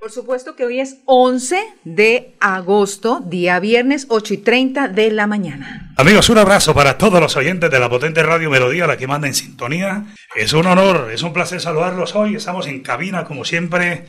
Por supuesto que hoy es 11 de agosto, día viernes, 8 y 30 de la mañana. Amigos, un abrazo para todos los oyentes de la potente Radio Melodía, la que manda en sintonía. Es un honor, es un placer saludarlos hoy. Estamos en cabina, como siempre,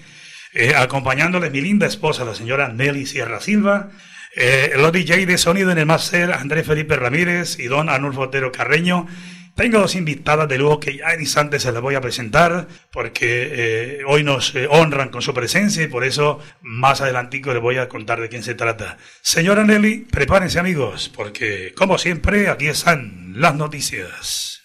eh, acompañándoles mi linda esposa, la señora Nelly Sierra Silva. Eh, los DJ de sonido en el máster, Andrés Felipe Ramírez y don Anulfo Otero Carreño. Tengo dos invitadas de lujo que ya en instantes se las voy a presentar porque eh, hoy nos eh, honran con su presencia y por eso más adelantico les voy a contar de quién se trata. Señora Nelly, prepárense amigos porque como siempre aquí están las noticias.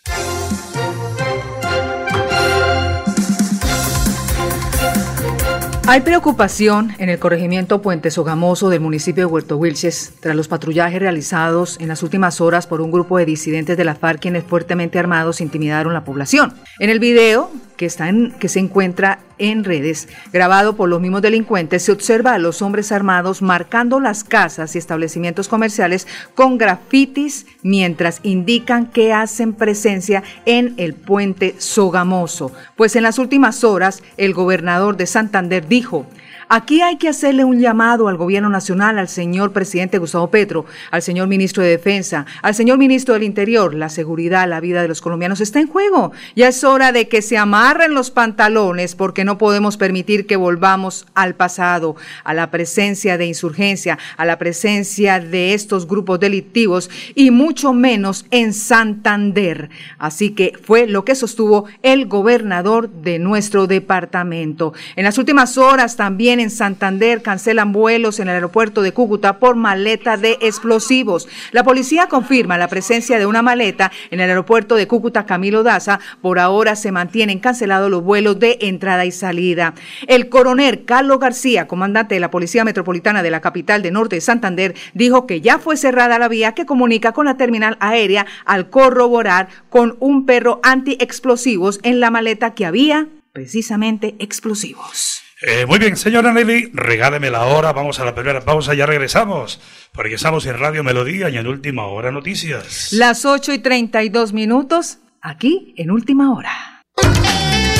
Hay preocupación en el corregimiento Puente Sogamoso del municipio de Huerto Wilches tras los patrullajes realizados en las últimas horas por un grupo de disidentes de la FARC quienes fuertemente armados intimidaron la población. En el video que, está en, que se encuentra en redes, grabado por los mismos delincuentes, se observa a los hombres armados marcando las casas y establecimientos comerciales con grafitis mientras indican que hacen presencia en el puente Sogamoso. Pues en las últimas horas, el gobernador de Santander dijo, Aquí hay que hacerle un llamado al gobierno nacional, al señor presidente Gustavo Petro, al señor ministro de Defensa, al señor ministro del Interior. La seguridad, la vida de los colombianos está en juego. Ya es hora de que se amarren los pantalones porque no podemos permitir que volvamos al pasado, a la presencia de insurgencia, a la presencia de estos grupos delictivos y mucho menos en Santander. Así que fue lo que sostuvo el gobernador de nuestro departamento. En las últimas horas también en Santander cancelan vuelos en el aeropuerto de Cúcuta por maleta de explosivos. La policía confirma la presencia de una maleta en el aeropuerto de Cúcuta Camilo Daza. Por ahora se mantienen cancelados los vuelos de entrada y salida. El coronel Carlos García, comandante de la Policía Metropolitana de la capital de Norte de Santander, dijo que ya fue cerrada la vía que comunica con la terminal aérea al corroborar con un perro anti-explosivos en la maleta que había precisamente explosivos. Eh, muy bien, señora Nelly, regáleme la hora, vamos a la primera pausa, ya regresamos, porque estamos en Radio Melodía y en Última Hora Noticias. Las 8 y 32 minutos, aquí en Última Hora.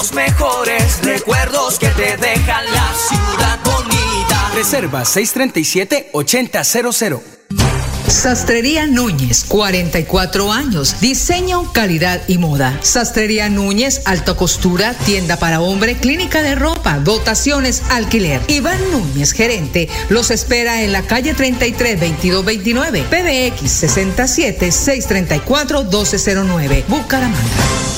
Los mejores recuerdos que te dejan la ciudad bonita. Reserva 637-8000. Sastrería Núñez, 44 años. Diseño, calidad y moda. Sastrería Núñez, alta costura, tienda para hombre, clínica de ropa, dotaciones, alquiler. Iván Núñez, gerente, los espera en la calle 33 2229, PBX 67 634 1209, Bucaramanga.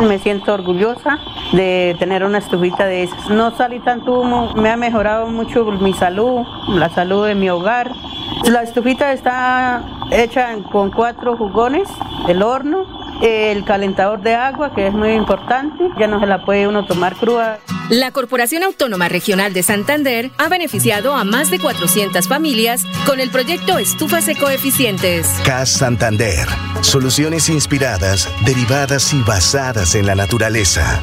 Me siento orgullosa de tener una estufita de esas. No salí tanto humo, me ha mejorado mucho mi salud, la salud de mi hogar. La estufita está hecha con cuatro jugones, el horno, el calentador de agua, que es muy importante, ya no se la puede uno tomar cruda. La Corporación Autónoma Regional de Santander ha beneficiado a más de 400 familias con el proyecto Estufas Ecoeficientes. CAS Santander. Soluciones inspiradas, derivadas y basadas en la naturaleza.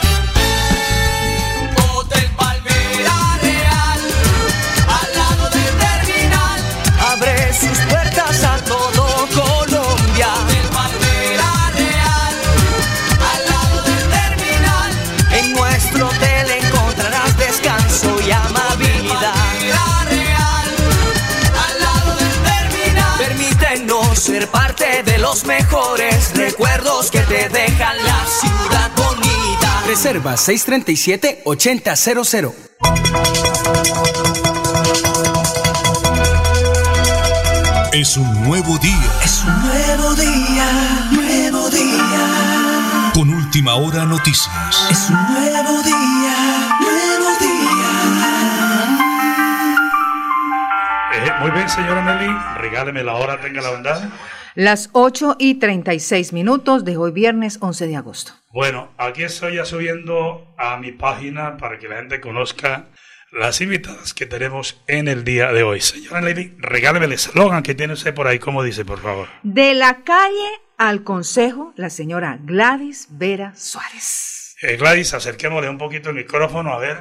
Mejores recuerdos que te dejan la ciudad bonita. Reserva 637-8000. Es un nuevo día. Es un nuevo día, nuevo día. Con última hora noticias. Es un nuevo día, nuevo muy bien, señora Nelly, regáleme la hora, tenga la bondad. Las 8 y 36 minutos de hoy viernes 11 de agosto. Bueno, aquí estoy ya subiendo a mi página para que la gente conozca las invitadas que tenemos en el día de hoy. Señora Nelly, regáleme el eslogan que tiene usted por ahí, ¿cómo dice, por favor? De la calle al consejo, la señora Gladys Vera Suárez. Eh, Gladys, acerquémosle un poquito el micrófono, a ver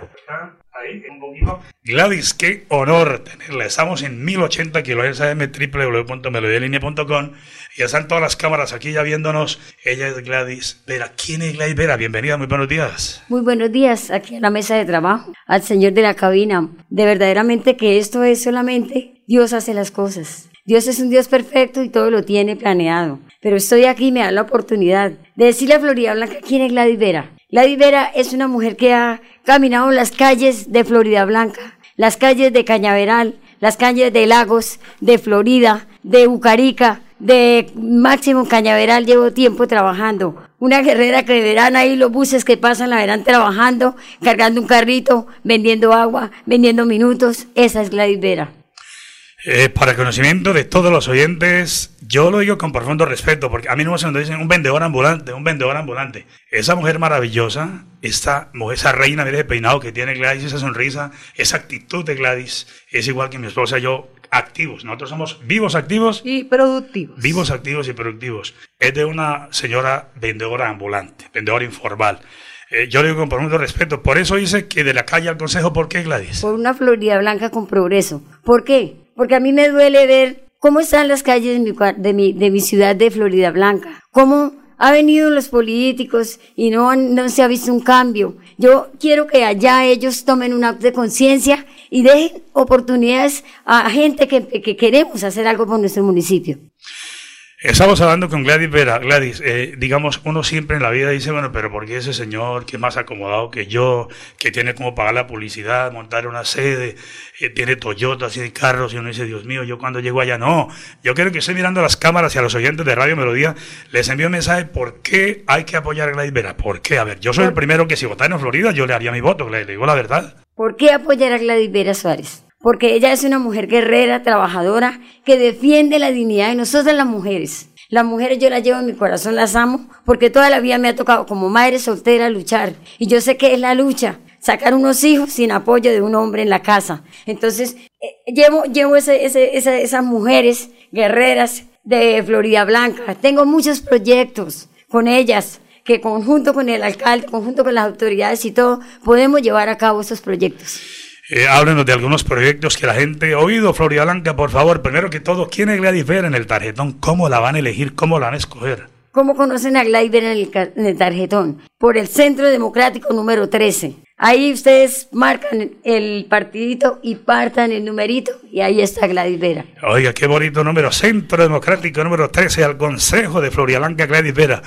ahí un poquito. Gladys, qué honor tenerla. Estamos en 1080 kHz AM, www.melodialinea.com. Ya están todas las cámaras aquí ya viéndonos. Ella es Gladys Vera. ¿Quién es Gladys Vera? Bienvenida, muy buenos días. Muy buenos días aquí a la mesa de trabajo, al señor de la cabina. De verdaderamente que esto es solamente Dios hace las cosas. Dios es un Dios perfecto y todo lo tiene planeado. Pero estoy aquí y me da la oportunidad de decirle a Florida Blanca quién es Gladys Vera. Gladys Vera es una mujer que ha caminado las calles de Florida Blanca, las calles de Cañaveral, las calles de Lagos, de Florida, de Bucarica, de Máximo Cañaveral llevo tiempo trabajando. Una guerrera que verán ahí los buses que pasan la verán trabajando, cargando un carrito, vendiendo agua, vendiendo minutos. Esa es Gladys Vera. Eh, para conocimiento de todos los oyentes, yo lo digo con profundo respeto, porque a mí no me dicen un vendedor ambulante, un vendedor ambulante. Esa mujer maravillosa, esta mujer, esa reina de peinado que tiene Gladys, esa sonrisa, esa actitud de Gladys, es igual que mi esposa y yo, activos. Nosotros somos vivos, activos. Y productivos. Vivos, activos y productivos. Es de una señora vendedora ambulante, vendedora informal. Eh, yo le digo con profundo respeto. Por eso dice que de la calle al consejo, ¿por qué Gladys? Por una Florida Blanca con progreso. ¿Por qué? porque a mí me duele ver cómo están las calles de mi, de mi, ciudad de Florida Blanca, cómo han venido los políticos y no, no se ha visto un cambio. Yo quiero que allá ellos tomen un acto de conciencia y dejen oportunidades a gente que, que queremos hacer algo por nuestro municipio. Estamos hablando con Gladys Vera. Gladys, eh, digamos, uno siempre en la vida dice, bueno, pero ¿por qué ese señor que es más acomodado que yo, que tiene como pagar la publicidad, montar una sede, eh, tiene Toyota, tiene carros, y uno dice, Dios mío, yo cuando llego allá, no. Yo quiero que esté mirando las cámaras y a los oyentes de Radio Melodía les envío un mensaje, ¿por qué hay que apoyar a Gladys Vera? ¿Por qué? A ver, yo soy el primero que si votara en Florida, yo le haría mi voto, le digo la verdad. ¿Por qué apoyar a Gladys Vera Suárez? Porque ella es una mujer guerrera, trabajadora, que defiende la dignidad de nosotras las mujeres las mujeres yo las llevo en mi corazón, las amo, porque toda la vida me ha tocado como madre soltera luchar. Y yo sé que es la lucha, sacar unos hijos sin apoyo de un hombre en la casa. Entonces, eh, llevo, llevo ese, ese, esas mujeres guerreras de Florida Blanca. Tengo muchos proyectos con ellas que conjunto con el alcalde, conjunto con las autoridades y todo, podemos llevar a cabo esos proyectos. Eh, háblenos de algunos proyectos que la gente ha oído, Florida Blanca, por favor. Primero que todo, ¿quién es Gladys Vera en el tarjetón? ¿Cómo la van a elegir? ¿Cómo la van a escoger? ¿Cómo conocen a Gladys Vera en el, tarjetón? Por el Centro Democrático número 13. Ahí ustedes marcan el partidito y partan el numerito y ahí está Gladys Vera. Oiga, qué bonito número. Centro Democrático número 13 al Consejo de Florida Blanca, Gladys Vera.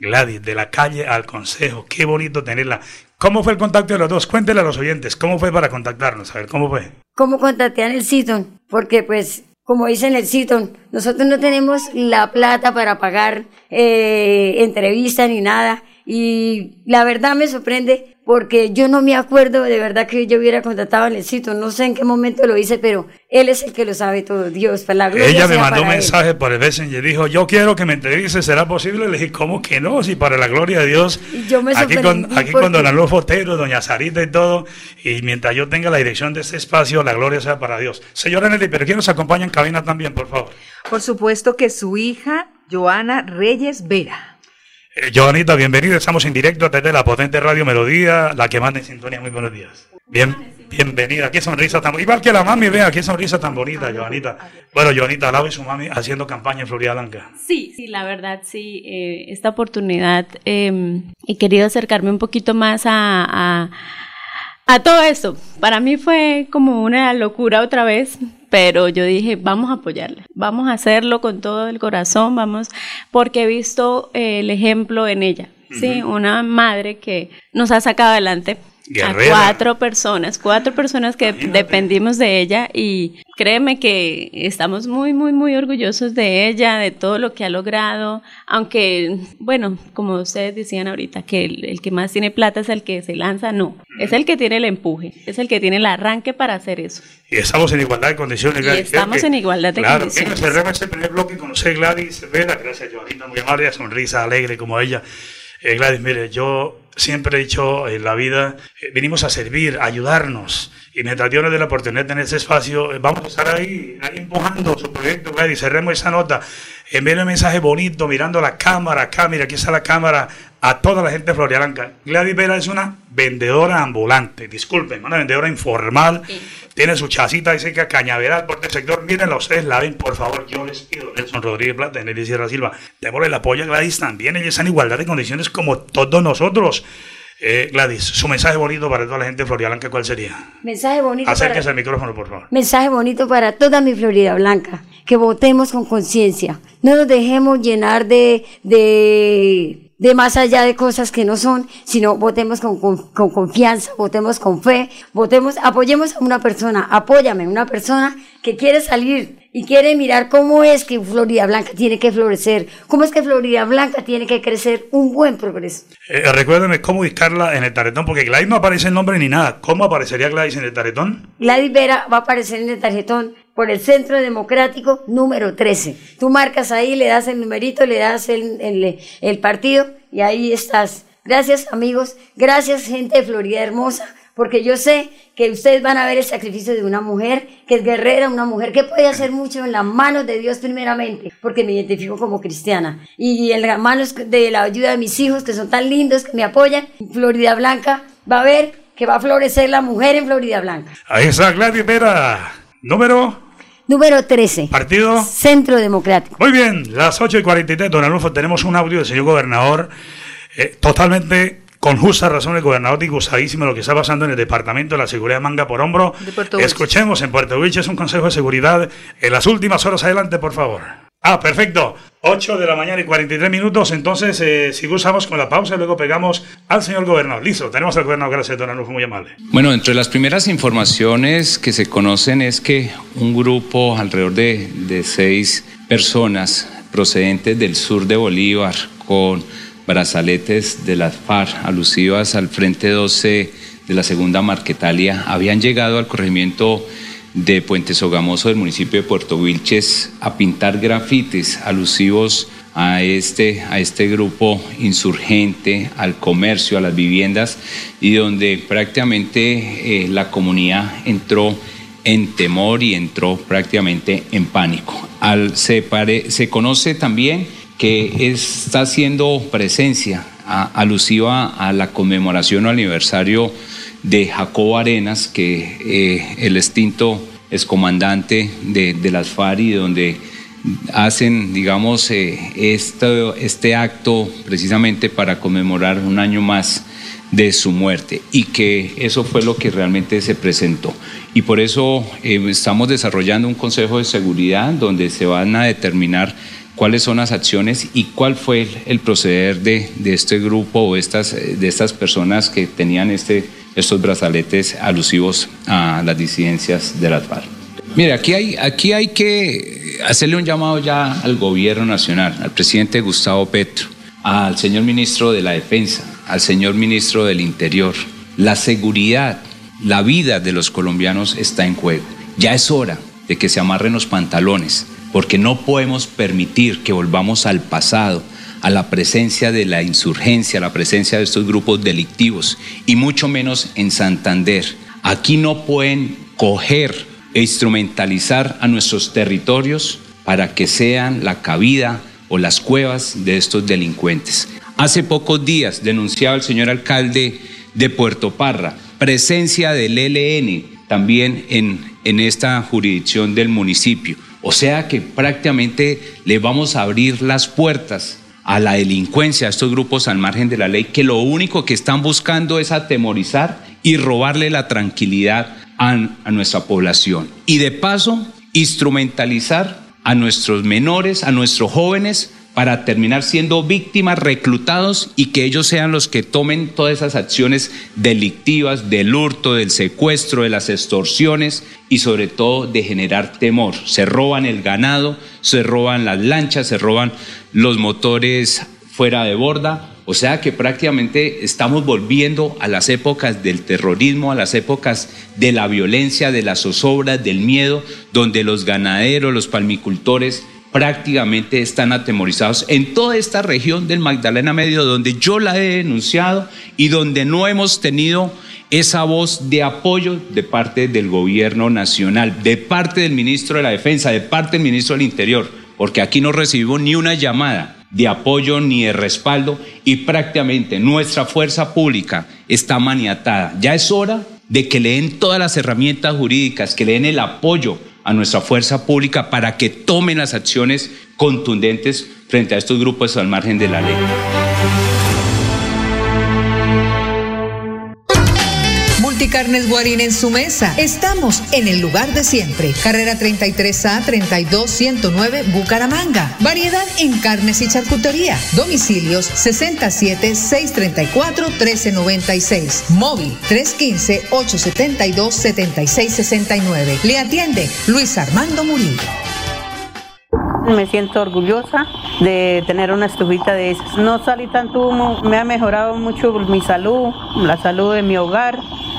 Gladys, de la calle al Consejo. Qué bonito tenerla. ¿Cómo fue el contacto de los dos? Cuéntele a los oyentes, ¿cómo fue para contactarnos? A ver, ¿cómo fue? ¿Cómo contacté en el Citon? Porque pues, como dice en el Citon, nosotros no tenemos la plata para pagar eh, entrevistas ni nada. Y la verdad me sorprende porque yo no me acuerdo de verdad que yo hubiera contratado al sitio, no sé en qué momento lo hice, pero él es el que lo sabe todo, Dios, para la gloria Ella me mandó un él. mensaje por el Messenger y dijo, yo quiero que me entreviste, ¿será posible? Le dije, ¿cómo que no? Si para la gloria de Dios, Y yo me aquí, con, aquí con don Alonso Otero, doña Sarita y todo, y mientras yo tenga la dirección de este espacio, la gloria sea para Dios. Señora Nelly, pero ¿quién nos acompaña en cabina también, por favor? Por supuesto que su hija, Joana Reyes Vera. Eh, Joanita, bienvenida, estamos en directo desde la potente radio Melodía, la que manda en sintonía, muy buenos días. Bien, bienvenida, qué sonrisa tan igual que la mami, vea, qué sonrisa tan bonita, Joanita. Bueno, Joanita, Lau y su mami haciendo campaña en Florida Blanca. Sí, sí, la verdad, sí. eh, esta oportunidad eh, he querido acercarme un poquito más a, a, a todo esto. Para mí fue como una locura otra vez, pero yo dije, vamos a apoyarla, vamos a hacerlo con todo el corazón, vamos, porque he visto eh, el ejemplo en ella. Sí, una madre que nos ha sacado adelante Guerrera. a cuatro personas, cuatro personas que dependimos de ella y créeme que estamos muy, muy, muy orgullosos de ella, de todo lo que ha logrado, aunque, bueno, como ustedes decían ahorita, que el, el que más tiene plata es el que se lanza, no, es el que tiene el empuje, es el que tiene el arranque para hacer eso. Y estamos en igualdad de condiciones. Y Gladys. estamos Creo en igualdad de claro, condiciones. Claro, cerramos este primer bloque con usted, Gladys Vera. Gracias, Joanita, muy amable, sonrisa alegre como ella. Eh, Gladys, mire, yo siempre he dicho en la vida, eh, vinimos a servir, ayudarnos. Y mientras Dios nos dé la oportunidad de tener ese espacio, eh, vamos a estar ahí, ahí empujando su proyecto, Gladys. Cerremos esa nota. Envíen un mensaje bonito, mirando la cámara, acá, mira, aquí está la cámara, a toda la gente de Florida Blanca. Gladys Vera es una vendedora ambulante, disculpen, una vendedora informal. Tiene su chacita ahí cerca, cañaveral por este sector. Mírenla ustedes, la ven, por favor. Yo les pido, Nelson Rodríguez Plata, Nelly Sierra Silva, démosle el apoyo a Gladys también. Ella está en igualdad de condiciones como todos nosotros. Eh, Gladys, su mensaje bonito para toda la gente de Florida Blanca, ¿cuál sería? Mensaje bonito Acérquese al micrófono, por favor. mensaje bonito para toda mi Florida Blanca, que votemos con conciencia, no nos dejemos llenar de, de, de más allá de cosas que no son, sino votemos con, con- con confianza, votemos con fe, votemos, apoyemos a una persona, apóyame, una persona que quiere salir y quiere mirar cómo es que Florida Blanca tiene que florecer, cómo es que Florida Blanca tiene que crecer un buen progreso. Eh, recuérdeme cómo ubicarla en el taretón, porque Gladys no aparece el nombre ni nada. ¿Cómo aparecería Gladys en el taretón? Gladys Vera va a aparecer en el tarjetón por el Centro Democrático número 13. Tú marcas ahí, le das el numerito, le das el, el- el partido y ahí estás. Gracias amigos, gracias gente de Florida Hermosa, porque yo sé que ustedes van a ver el sacrificio de una mujer que es guerrera, una mujer que puede hacer mucho en las manos de Dios primeramente, porque me identifico como cristiana, y en las manos de la ayuda de mis hijos que son tan lindos, que me apoyan. Florida Blanca va a ver que va a florecer la mujer en Florida Blanca. Ahí está Gladys Vera. Número, Número 13. partido. Centro Democrático. Muy bien, las 8 y 43, don Alonso, tenemos un audio del señor gobernador, eh, totalmente con justa razón el gobernador disgustadísimo de lo que está pasando en el departamento de la seguridad manga por hombro. Escuchemos en Puerto Wilches un consejo de seguridad en las últimas horas adelante, por favor. Ah, perfecto. 8 de la mañana y 43 minutos. Entonces, eh, si gustamos con la pausa, luego pegamos al señor gobernador. Listo, tenemos al gobernador. Gracias, don Alonso, muy amable. Bueno, entre las primeras informaciones que se conocen es que un grupo alrededor de, de seis personas procedentes del sur de Bolívar con brazaletes de las FARC alusivas al Frente 12 de la Segunda Marquetalia habían llegado al corregimiento de Puente Sogamoso del municipio de Puerto Wilches a pintar grafitis alusivos a este, a este grupo insurgente, al comercio, a las viviendas, y donde prácticamente eh, la comunidad entró en temor y entró prácticamente en pánico. Al, se, se conoce también que está haciendo presencia alusiva a la conmemoración o aniversario de Jacobo Arenas, que eh, el extinto excomandante de, las FARC y donde hacen, digamos, eh, este acto precisamente para conmemorar un año más de su muerte y que eso fue lo que realmente se presentó. Y por eso eh, estamos desarrollando un Consejo de Seguridad donde se van a determinar cuáles son las acciones y cuál fue el, el proceder de, de este grupo o estas, eh, de estas personas que tenían este, estos brazaletes alusivos a las disidencias de las FARC. Mire, aquí hay, aquí hay que hacerle un llamado ya al gobierno nacional, al presidente Gustavo Petro, al señor ministro de la Defensa, al señor ministro del Interior. La seguridad, la vida de los colombianos está en juego. Ya es hora de que se amarren los pantalones, porque no podemos permitir que volvamos al pasado, a la presencia de la insurgencia, a la presencia de estos grupos delictivos, y mucho menos en Santander. Aquí no pueden coger e instrumentalizar a nuestros territorios para que sean la cabida o las cuevas de estos delincuentes. Hace pocos días denunciaba el señor alcalde de Puerto Parra presencia del ELN también en, en esta jurisdicción del municipio. O sea que prácticamente le vamos a abrir las puertas a la delincuencia, a estos grupos al margen de la ley, que lo único que están buscando es atemorizar y robarle la tranquilidad a, a nuestra población. Y de paso, instrumentalizar a nuestros menores, a nuestros jóvenes, para terminar siendo víctimas, reclutados y que ellos sean los que tomen todas esas acciones delictivas del hurto, del secuestro, de las extorsiones y sobre todo de generar temor. Se roban el ganado, se roban las lanchas, se roban los motores fuera de borda. O sea que prácticamente estamos volviendo a las épocas del terrorismo, a las épocas de la violencia, de las zozobras, del miedo, donde los ganaderos, los palmicultores prácticamente están atemorizados en toda esta región del Magdalena Medio, donde yo la he denunciado y donde no hemos tenido esa voz de apoyo de parte del gobierno nacional, de parte del ministro de la Defensa, de parte del ministro del Interior, porque aquí no recibimos ni una llamada de apoyo ni de respaldo y prácticamente nuestra fuerza pública está maniatada. Ya es hora de que le den todas las herramientas jurídicas, que le den el apoyo a nuestra fuerza pública para que tomen las acciones contundentes frente a estos grupos al margen de la ley. Multicarnes Guarín en su mesa. Estamos en el lugar de siempre. Carrera 33A 32109 Bucaramanga. Variedad en carnes y charcutería. Domicilios 67 634 1396. Móvil 315 872 7669. Le atiende Luis Armando Murillo. Me siento orgullosa de tener una estufita de esas. No salí tanto humo, me ha mejorado mucho mi salud, la salud de mi hogar.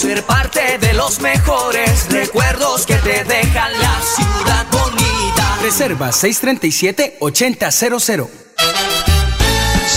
Ser parte de los mejores recuerdos que te dejan la ciudad bonita. Reserva 637-8000.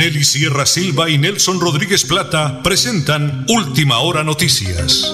Nelly Sierra Silva y Nelson Rodríguez Plata presentan Última Hora Noticias.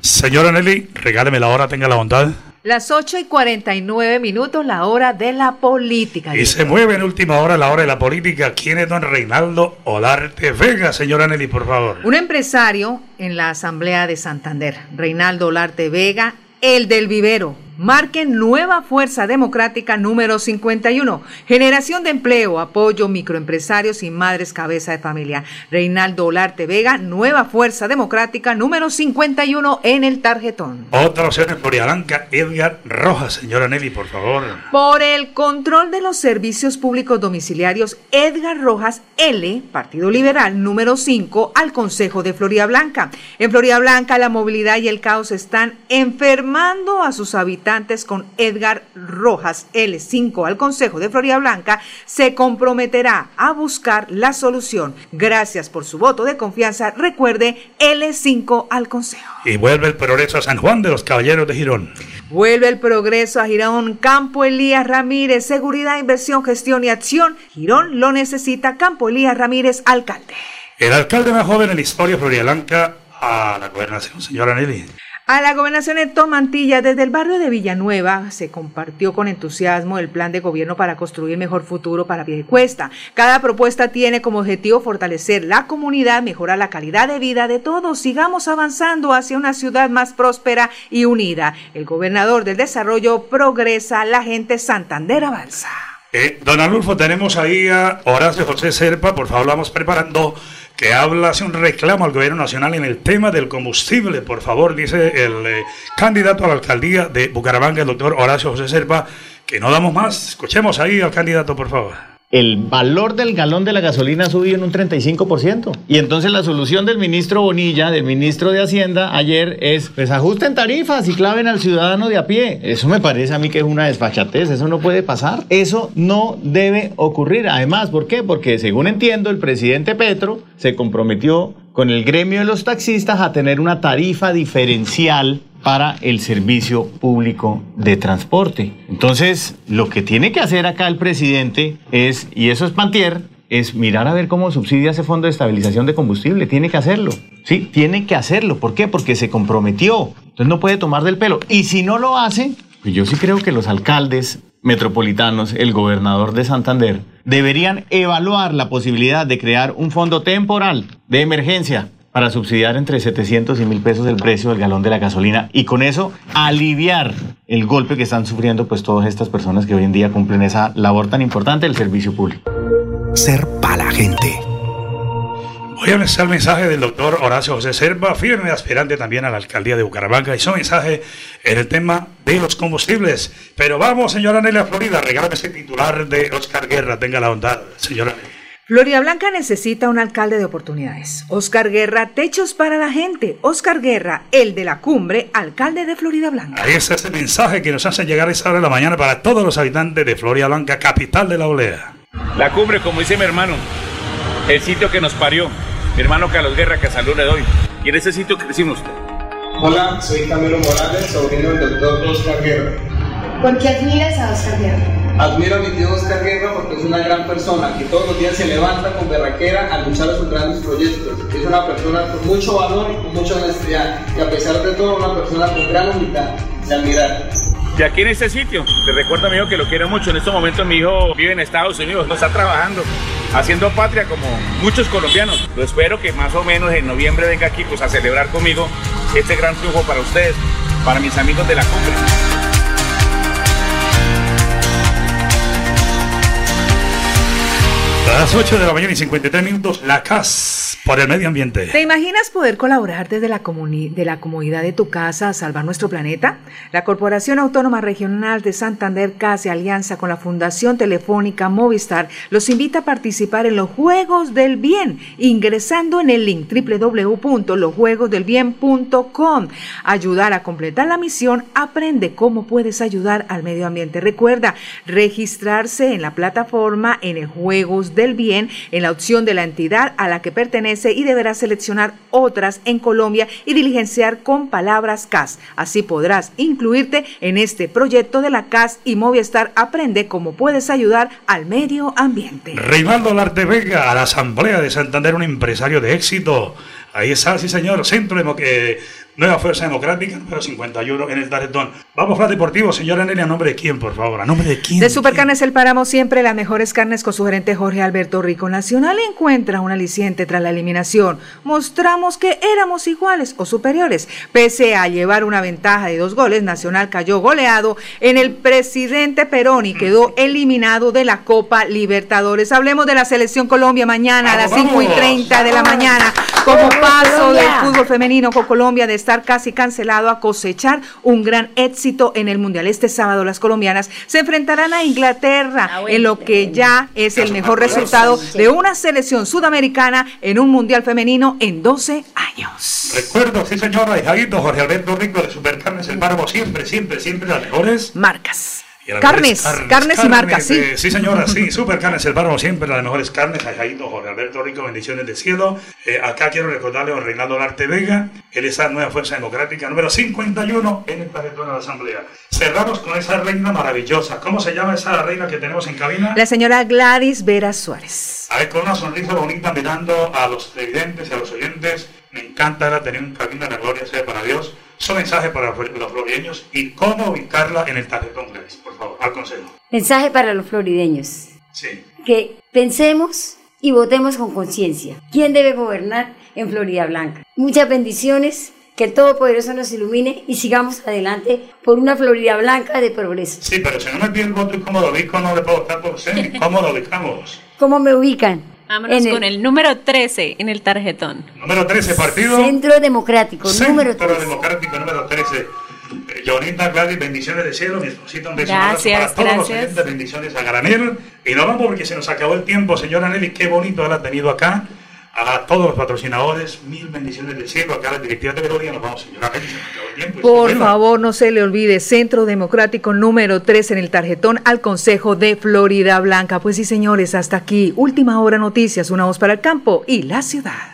Señora Nelly, regáleme la hora, tenga la bondad. Las 8 y 49 minutos, la hora de la política. Y se mueve en última hora la hora de la política. ¿Quién es don Reinaldo Olarte Vega, señora Nelly, por favor? Un empresario en la Asamblea de Santander, Reinaldo Olarte Vega, el del vivero, marquen Nueva Fuerza Democrática número 51. Generación de empleo, apoyo microempresarios y madres cabeza de familia. Reinaldo Olarte Vega, Nueva Fuerza Democrática número 51 en el tarjetón. Otra opción en Florida Blanca, Edgar Rojas. Señora Nelly, por favor. Por el control de los servicios públicos domiciliarios, Edgar Rojas L, Partido Liberal número 5, al Consejo de Florida Blanca. En Florida Blanca, la movilidad y el caos están enfermando a sus habitantes con Edgar Rojas L5 al Consejo de Florida Blanca. Se comprometerá a buscar la solución. Gracias por su voto de confianza. Recuerde L5 al Consejo. Y vuelve el progreso a San Juan de los Caballeros de Girón. Vuelve el progreso a Girón. Campo Elías Ramírez, seguridad, inversión, gestión y acción. Girón lo necesita. Campo Elías Ramírez, alcalde. El alcalde más joven en la historia de Florida Blanca a la gobernación, señora Nelly. A la gobernación de Tomantilla, desde el barrio de Villanueva, se compartió con entusiasmo el plan de gobierno para construir mejor futuro para Piedecuesta. Cada propuesta tiene como objetivo fortalecer la comunidad, mejorar la calidad de vida de todos. Sigamos avanzando hacia una ciudad más próspera y unida. El gobernador del desarrollo progresa, la gente Santander avanza. Eh, don Alulfo, tenemos ahí a Horacio José Serpa, por favor, vamos preparando que habla, hace un reclamo al gobierno nacional en el tema del combustible. Por favor, dice el eh, candidato a la alcaldía de Bucaramanga, el doctor Horacio José Serpa, que no damos más. Escuchemos ahí al candidato, por favor el valor del galón de la gasolina ha subido en un 35%. Y entonces la solución del ministro Bonilla, del ministro de Hacienda, ayer es, pues ajusten tarifas y claven al ciudadano de a pie. Eso me parece a mí que es una desfachatez, eso no puede pasar. Eso no debe ocurrir. Además, ¿por qué? Porque según entiendo, el presidente Petro se comprometió con el gremio de los taxistas a tener una tarifa diferencial para el servicio público de transporte. Entonces, lo que tiene que hacer acá el presidente es, y eso es Pantier, es mirar a ver cómo subsidia ese fondo de estabilización de combustible. Tiene que hacerlo. Sí, tiene que hacerlo. ¿Por qué? Porque se comprometió. Entonces no puede tomar del pelo. Y si no lo hace, pues yo sí creo que los alcaldes metropolitanos, el gobernador de Santander, deberían evaluar la posibilidad de crear un fondo temporal de emergencia para subsidiar entre 700 y 1000 pesos el precio del galón de la gasolina y con eso aliviar el golpe que están sufriendo pues todas estas personas que hoy en día cumplen esa labor tan importante del servicio público. Ser para la gente. Voy a empezar el mensaje del doctor Horacio José Serva, firme aspirante también a la alcaldía de Bucaramanga, y su mensaje en el tema de los combustibles. Pero vamos, señora Nelia Florida, regálame ese titular de Oscar Guerra, tenga la bondad, señora Nelia. Florida Blanca necesita un alcalde de oportunidades. Oscar Guerra, techos para la gente. Oscar Guerra, el de la cumbre, alcalde de Florida Blanca. Ahí está ese mensaje que nos hace llegar a esa hora de la mañana para todos los habitantes de Florida Blanca, capital de la olea. La cumbre, como dice mi hermano, el sitio que nos parió. Mi hermano Carlos Guerra, que salud le doy. Y en ese sitio crecimos. Hola, soy Camilo Morales, sobrino del doctor Oscar Guerra. ¿Por qué admiras a Oscar Guerra? Admiro a mi tío Oscar Guerra porque es una gran persona que todos los días se levanta con berraquera a luchar a sus grandes proyectos. Es una persona con mucho valor y con mucha honestidad y a pesar de todo una persona con gran humildad. Se admirar. Y aquí en este sitio, le recuerdo a mi hijo que lo quiero mucho. En estos momentos mi hijo vive en Estados Unidos, no está trabajando, haciendo patria como muchos colombianos. Lo espero que más o menos en noviembre venga aquí pues, a celebrar conmigo este gran triunfo para ustedes, para mis amigos de la cumbre. A las 8 de la mañana y 53 minutos, la CAS por el medio ambiente. ¿Te imaginas poder colaborar desde la, de la comodidad de tu casa a salvar nuestro planeta? La Corporación Autónoma Regional de Santander CAS alianza con la Fundación Telefónica Movistar los invita a participar en los Juegos del Bien ingresando en el link www.losjuegosdelbien.com. Ayudar a completar la misión, aprende cómo puedes ayudar al medio ambiente. Recuerda registrarse en la plataforma en el Juegos del Bien en la opción de la entidad a la que pertenece y deberá seleccionar otras en Colombia y diligenciar con palabras CAS. Así podrás incluirte en este proyecto de la CAS y Movistar aprende cómo puedes ayudar al medio ambiente. Reinaldo Larte Vega a la Asamblea de Santander, un empresario de éxito. Ahí está, sí señor, Centro de, Nueva Fuerza Democrática, número 51 en el tarjetón. Vamos a Deportivo, señora Nelly, ¿a nombre de quién, por favor? ¿A nombre de quién? De Supercarnes El Páramo, siempre las mejores carnes con su gerente Jorge Alberto Rico. Nacional encuentra un aliciente tras la eliminación. Mostramos que éramos iguales o superiores. Pese a llevar una ventaja de dos goles, Nacional cayó goleado en el presidente Perón y quedó eliminado de la Copa Libertadores. Hablemos de la Selección Colombia mañana a las 5 y 30 de la mañana. Como paso del fútbol femenino con Colombia de estar casi cancelado a cosechar un gran éxito en el Mundial. Este sábado las colombianas se enfrentarán a Inglaterra en lo que ya es el mejor resultado de una selección sudamericana en un Mundial femenino en 12 años. Recuerdo, sí señora, hijadito Jorge Alberto Rico de Supercarnes El Páramo, siempre, siempre, siempre las mejores marcas. Carnes, mejores carnes y marcas, sí. eh, sí, señora, sí, super carnes, el páramo siempre, las mejores carnes, Jajaito, Jorge Alberto Rico, bendiciones del cielo. Eh, acá quiero recordarle a don Reinaldo Larte Vega, él es la nueva Fuerza Democrática, número 51 en el tarjetón de la Asamblea. Cerramos con esa reina maravillosa. ¿Cómo se llama esa reina que tenemos en cabina? La señora Gladys Vera Suárez. A ver, con una sonrisa bonita mirando a los televidentes y a los oyentes. Me encanta tener en cabina, la gloria sea para Dios. Su mensaje para los florideños y cómo ubicarla en el tarjetón, Gladys, por favor, al consejo. Mensaje para los florideños. Sí. Que pensemos y votemos con conciencia. ¿Quién debe gobernar en Florida Blanca? Muchas bendiciones. Que el Todopoderoso nos ilumine y sigamos adelante por una Florida Blanca de progreso. Sí, pero si no me pide el voto y cómo lo ubico, no le puedo votar por usted. ¿Cómo lo ubicamos? ¿Cómo me ubican? Vámonos En el- con el número 13 en el tarjetón. Número 13, partido. Centro Democrático, número Centro Democrático, número 13. Eh, Jonita, Gladys, bendiciones del cielo, mi esposito, un beso Gracias, para todos los gracias. oyentes, bendiciones a granel. Y nos vamos porque se nos acabó el tiempo, señora Nelly, qué bonito haberla tenido acá. A todos los patrocinadores, mil bendiciones del cielo, acá a la directiva de Verodia, nos vamos, señora Nelly, se nos acabó el tiempo. Por favor, no se le olvide, Centro Democrático número 3 en el tarjetón al Consejo de Florida Blanca. Pues sí, señores, hasta aquí. Última hora noticias, una voz para el campo y la ciudad.